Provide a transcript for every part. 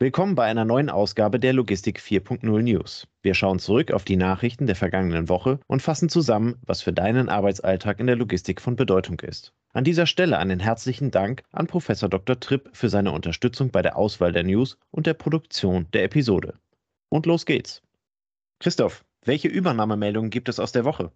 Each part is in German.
Willkommen bei einer neuen Ausgabe der Logistik 4.0 News. Wir schauen zurück auf die Nachrichten der vergangenen Woche und fassen zusammen, was für deinen Arbeitsalltag in der Logistik von Bedeutung ist. An dieser Stelle einen herzlichen Dank an Professor Dr. Tripp für seine Unterstützung bei der Auswahl der News und der Produktion der Episode. Und los geht's. Christoph, welche Übernahmemeldungen gibt es aus der Woche?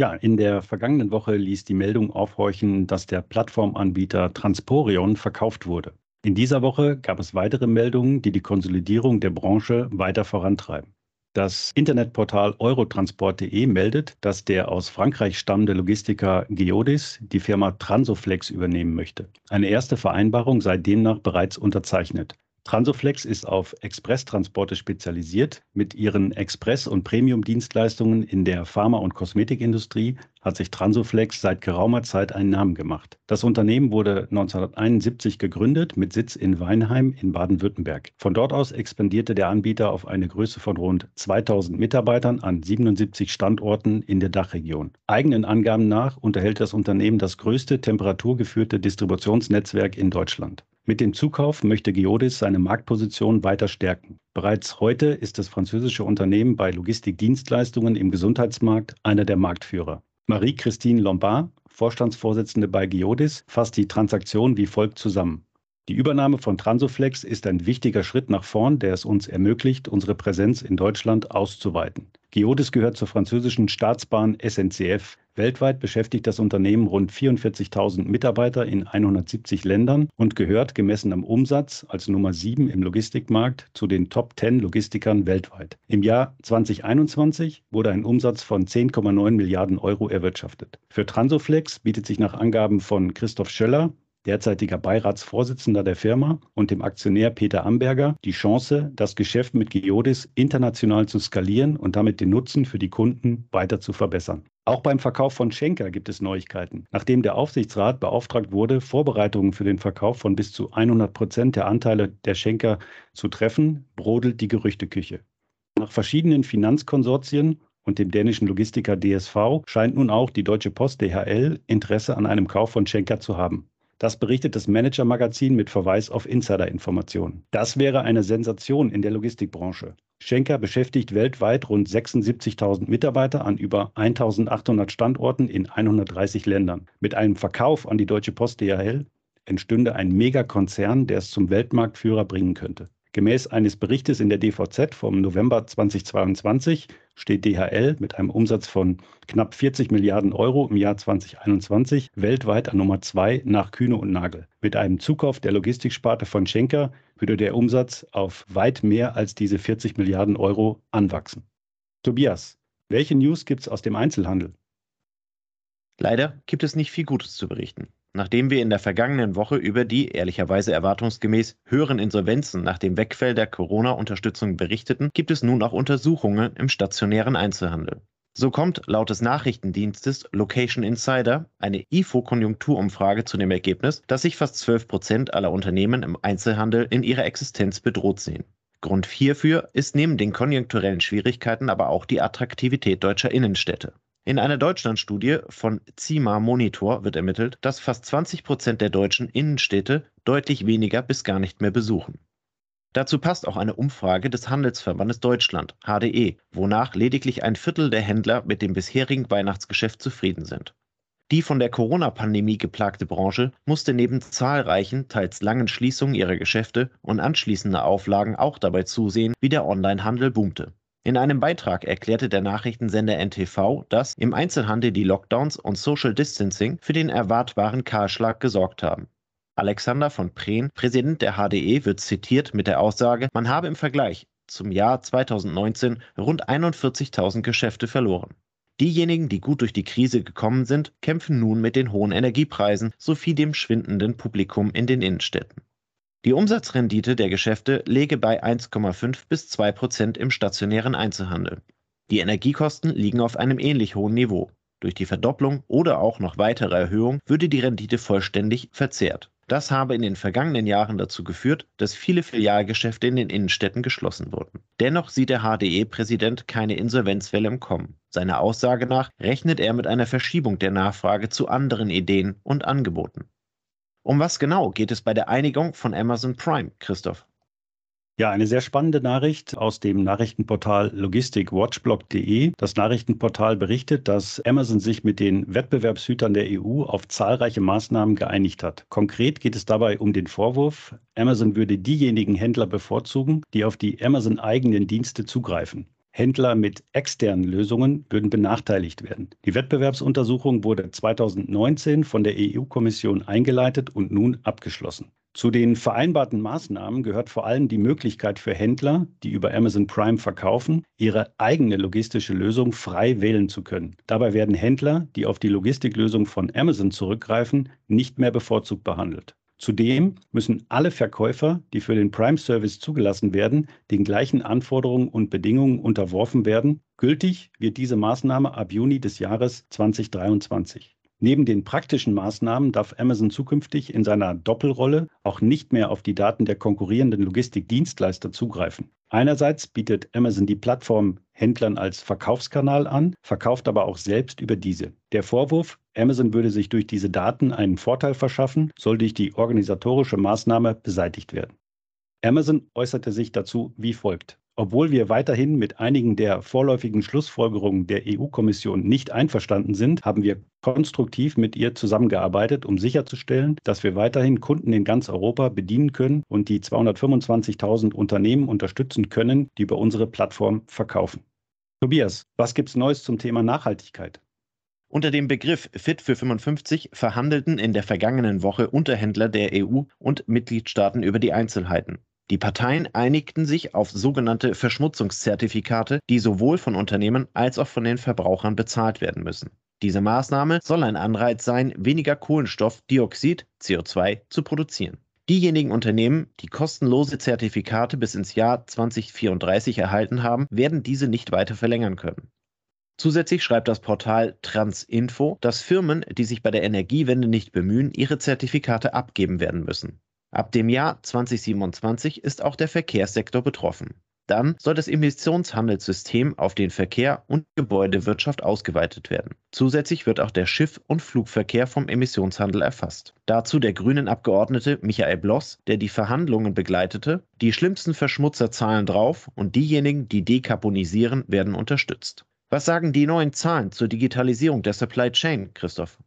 Ja, in der vergangenen Woche ließ die Meldung aufhorchen, dass der Plattformanbieter Transporion verkauft wurde. In dieser Woche gab es weitere Meldungen, die die Konsolidierung der Branche weiter vorantreiben. Das Internetportal eurotransport.de meldet, dass der aus Frankreich stammende Logistiker Geodis die Firma Transoflex übernehmen möchte. Eine erste Vereinbarung sei demnach bereits unterzeichnet. Transoflex ist auf Expresstransporte spezialisiert. Mit ihren Express- und Premium-Dienstleistungen in der Pharma- und Kosmetikindustrie hat sich Transoflex seit geraumer Zeit einen Namen gemacht. Das Unternehmen wurde 1971 gegründet mit Sitz in Weinheim in Baden-Württemberg. Von dort aus expandierte der Anbieter auf eine Größe von rund 2000 Mitarbeitern an 77 Standorten in der Dachregion. Eigenen Angaben nach unterhält das Unternehmen das größte temperaturgeführte Distributionsnetzwerk in Deutschland. Mit dem Zukauf möchte Geodis seine Marktposition weiter stärken. Bereits heute ist das französische Unternehmen bei Logistikdienstleistungen im Gesundheitsmarkt einer der Marktführer. Marie-Christine Lombard, Vorstandsvorsitzende bei Geodis, fasst die Transaktion wie folgt zusammen. Die Übernahme von Transoflex ist ein wichtiger Schritt nach vorn, der es uns ermöglicht, unsere Präsenz in Deutschland auszuweiten. Geodis gehört zur französischen Staatsbahn SNCF. Weltweit beschäftigt das Unternehmen rund 44.000 Mitarbeiter in 170 Ländern und gehört gemessen am Umsatz als Nummer 7 im Logistikmarkt zu den Top 10 Logistikern weltweit. Im Jahr 2021 wurde ein Umsatz von 10,9 Milliarden Euro erwirtschaftet. Für Transoflex bietet sich nach Angaben von Christoph Schöller, derzeitiger Beiratsvorsitzender der Firma, und dem Aktionär Peter Amberger die Chance, das Geschäft mit Geodis international zu skalieren und damit den Nutzen für die Kunden weiter zu verbessern. Auch beim Verkauf von Schenker gibt es Neuigkeiten. Nachdem der Aufsichtsrat beauftragt wurde, Vorbereitungen für den Verkauf von bis zu 100 Prozent der Anteile der Schenker zu treffen, brodelt die Gerüchteküche. Nach verschiedenen Finanzkonsortien und dem dänischen Logistiker DSV scheint nun auch die Deutsche Post DHL Interesse an einem Kauf von Schenker zu haben. Das berichtet das Manager-Magazin mit Verweis auf Insider-Informationen. Das wäre eine Sensation in der Logistikbranche. Schenker beschäftigt weltweit rund 76.000 Mitarbeiter an über 1.800 Standorten in 130 Ländern. Mit einem Verkauf an die Deutsche Post DHL entstünde ein Megakonzern, der es zum Weltmarktführer bringen könnte. Gemäß eines Berichtes in der DVZ vom November 2022 steht DHL mit einem Umsatz von knapp 40 Milliarden Euro im Jahr 2021 weltweit an Nummer zwei nach Kühne und Nagel. Mit einem Zukauf der Logistiksparte von Schenker würde der Umsatz auf weit mehr als diese 40 Milliarden Euro anwachsen. Tobias, welche News gibt es aus dem Einzelhandel? Leider gibt es nicht viel Gutes zu berichten. Nachdem wir in der vergangenen Woche über die, ehrlicherweise erwartungsgemäß, höheren Insolvenzen nach dem Wegfall der Corona-Unterstützung berichteten, gibt es nun auch Untersuchungen im stationären Einzelhandel. So kommt laut des Nachrichtendienstes Location Insider eine IFO-Konjunkturumfrage zu dem Ergebnis, dass sich fast 12 Prozent aller Unternehmen im Einzelhandel in ihrer Existenz bedroht sehen. Grund hierfür ist neben den konjunkturellen Schwierigkeiten aber auch die Attraktivität deutscher Innenstädte. In einer Deutschlandstudie von CIMA Monitor wird ermittelt, dass fast 20 Prozent der deutschen Innenstädte deutlich weniger bis gar nicht mehr besuchen. Dazu passt auch eine Umfrage des Handelsverbandes Deutschland, HDE, wonach lediglich ein Viertel der Händler mit dem bisherigen Weihnachtsgeschäft zufrieden sind. Die von der Corona-Pandemie geplagte Branche musste neben zahlreichen, teils langen Schließungen ihrer Geschäfte und anschließender Auflagen auch dabei zusehen, wie der Onlinehandel boomte. In einem Beitrag erklärte der Nachrichtensender NTV, dass im Einzelhandel die Lockdowns und Social Distancing für den erwartbaren Kahlschlag gesorgt haben. Alexander von Prehn, Präsident der HDE, wird zitiert mit der Aussage, man habe im Vergleich zum Jahr 2019 rund 41.000 Geschäfte verloren. Diejenigen, die gut durch die Krise gekommen sind, kämpfen nun mit den hohen Energiepreisen sowie dem schwindenden Publikum in den Innenstädten. Die Umsatzrendite der Geschäfte läge bei 1,5 bis 2 Prozent im stationären Einzelhandel. Die Energiekosten liegen auf einem ähnlich hohen Niveau. Durch die Verdopplung oder auch noch weitere Erhöhung würde die Rendite vollständig verzehrt. Das habe in den vergangenen Jahren dazu geführt, dass viele Filialgeschäfte in den Innenstädten geschlossen wurden. Dennoch sieht der HDE-Präsident keine Insolvenzwelle im Kommen. Seiner Aussage nach rechnet er mit einer Verschiebung der Nachfrage zu anderen Ideen und Angeboten. Um was genau geht es bei der Einigung von Amazon Prime, Christoph? Ja, eine sehr spannende Nachricht aus dem Nachrichtenportal logistikwatchblog.de. Das Nachrichtenportal berichtet, dass Amazon sich mit den Wettbewerbshütern der EU auf zahlreiche Maßnahmen geeinigt hat. Konkret geht es dabei um den Vorwurf, Amazon würde diejenigen Händler bevorzugen, die auf die Amazon eigenen Dienste zugreifen. Händler mit externen Lösungen würden benachteiligt werden. Die Wettbewerbsuntersuchung wurde 2019 von der EU-Kommission eingeleitet und nun abgeschlossen. Zu den vereinbarten Maßnahmen gehört vor allem die Möglichkeit für Händler, die über Amazon Prime verkaufen, ihre eigene logistische Lösung frei wählen zu können. Dabei werden Händler, die auf die Logistiklösung von Amazon zurückgreifen, nicht mehr bevorzugt behandelt. Zudem müssen alle Verkäufer, die für den Prime-Service zugelassen werden, den gleichen Anforderungen und Bedingungen unterworfen werden. Gültig wird diese Maßnahme ab Juni des Jahres 2023. Neben den praktischen Maßnahmen darf Amazon zukünftig in seiner Doppelrolle auch nicht mehr auf die Daten der konkurrierenden Logistikdienstleister zugreifen. Einerseits bietet Amazon die Plattform Händlern als Verkaufskanal an, verkauft aber auch selbst über diese. Der Vorwurf, Amazon würde sich durch diese Daten einen Vorteil verschaffen, soll durch die organisatorische Maßnahme beseitigt werden. Amazon äußerte sich dazu wie folgt. Obwohl wir weiterhin mit einigen der vorläufigen Schlussfolgerungen der EU-Kommission nicht einverstanden sind, haben wir konstruktiv mit ihr zusammengearbeitet, um sicherzustellen, dass wir weiterhin Kunden in ganz Europa bedienen können und die 225.000 Unternehmen unterstützen können, die über unsere Plattform verkaufen. Tobias, was gibt es Neues zum Thema Nachhaltigkeit? Unter dem Begriff Fit für 55 verhandelten in der vergangenen Woche Unterhändler der EU und Mitgliedstaaten über die Einzelheiten. Die Parteien einigten sich auf sogenannte Verschmutzungszertifikate, die sowohl von Unternehmen als auch von den Verbrauchern bezahlt werden müssen. Diese Maßnahme soll ein Anreiz sein, weniger Kohlenstoffdioxid CO2 zu produzieren. Diejenigen Unternehmen, die kostenlose Zertifikate bis ins Jahr 2034 erhalten haben, werden diese nicht weiter verlängern können. Zusätzlich schreibt das Portal Transinfo, dass Firmen, die sich bei der Energiewende nicht bemühen, ihre Zertifikate abgeben werden müssen. Ab dem Jahr 2027 ist auch der Verkehrssektor betroffen. Dann soll das Emissionshandelssystem auf den Verkehr und Gebäudewirtschaft ausgeweitet werden. Zusätzlich wird auch der Schiff- und Flugverkehr vom Emissionshandel erfasst. Dazu der grünen Abgeordnete Michael Bloss, der die Verhandlungen begleitete. Die schlimmsten Verschmutzer zahlen drauf und diejenigen, die dekarbonisieren, werden unterstützt. Was sagen die neuen Zahlen zur Digitalisierung der Supply Chain, Christoph?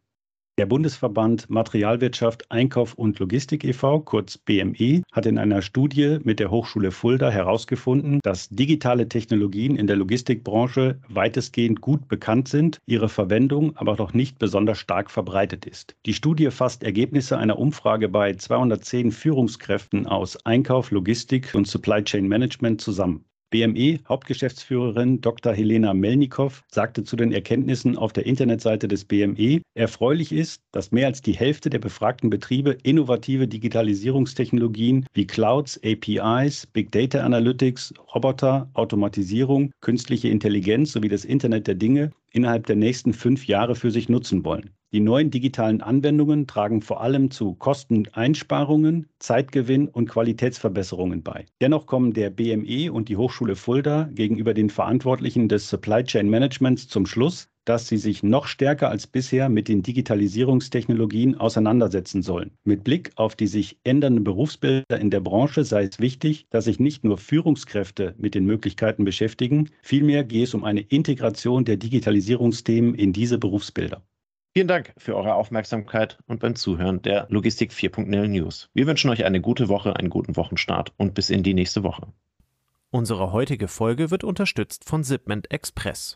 Der Bundesverband Materialwirtschaft, Einkauf und Logistik e.V., kurz BME, hat in einer Studie mit der Hochschule Fulda herausgefunden, dass digitale Technologien in der Logistikbranche weitestgehend gut bekannt sind, ihre Verwendung aber noch nicht besonders stark verbreitet ist. Die Studie fasst Ergebnisse einer Umfrage bei 210 Führungskräften aus Einkauf, Logistik und Supply Chain Management zusammen. BME-Hauptgeschäftsführerin Dr. Helena Melnikow sagte zu den Erkenntnissen auf der Internetseite des BME, erfreulich ist, dass mehr als die Hälfte der befragten Betriebe innovative Digitalisierungstechnologien wie Clouds, APIs, Big Data Analytics, Roboter, Automatisierung, künstliche Intelligenz sowie das Internet der Dinge innerhalb der nächsten fünf Jahre für sich nutzen wollen. Die neuen digitalen Anwendungen tragen vor allem zu Kosteneinsparungen, Zeitgewinn und Qualitätsverbesserungen bei. Dennoch kommen der BME und die Hochschule Fulda gegenüber den Verantwortlichen des Supply Chain Managements zum Schluss, dass sie sich noch stärker als bisher mit den Digitalisierungstechnologien auseinandersetzen sollen. Mit Blick auf die sich ändernden Berufsbilder in der Branche sei es wichtig, dass sich nicht nur Führungskräfte mit den Möglichkeiten beschäftigen, vielmehr gehe es um eine Integration der Digitalisierungsthemen in diese Berufsbilder. Vielen Dank für eure Aufmerksamkeit und beim Zuhören der Logistik 4.0 News. Wir wünschen euch eine gute Woche, einen guten Wochenstart und bis in die nächste Woche. Unsere heutige Folge wird unterstützt von Zipment Express.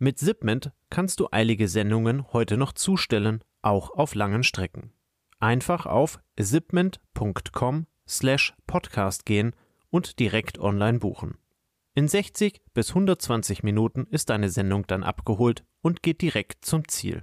Mit Zipment kannst du eilige Sendungen heute noch zustellen, auch auf langen Strecken. Einfach auf zipment.com slash podcast gehen und direkt online buchen. In 60 bis 120 Minuten ist deine Sendung dann abgeholt und geht direkt zum Ziel.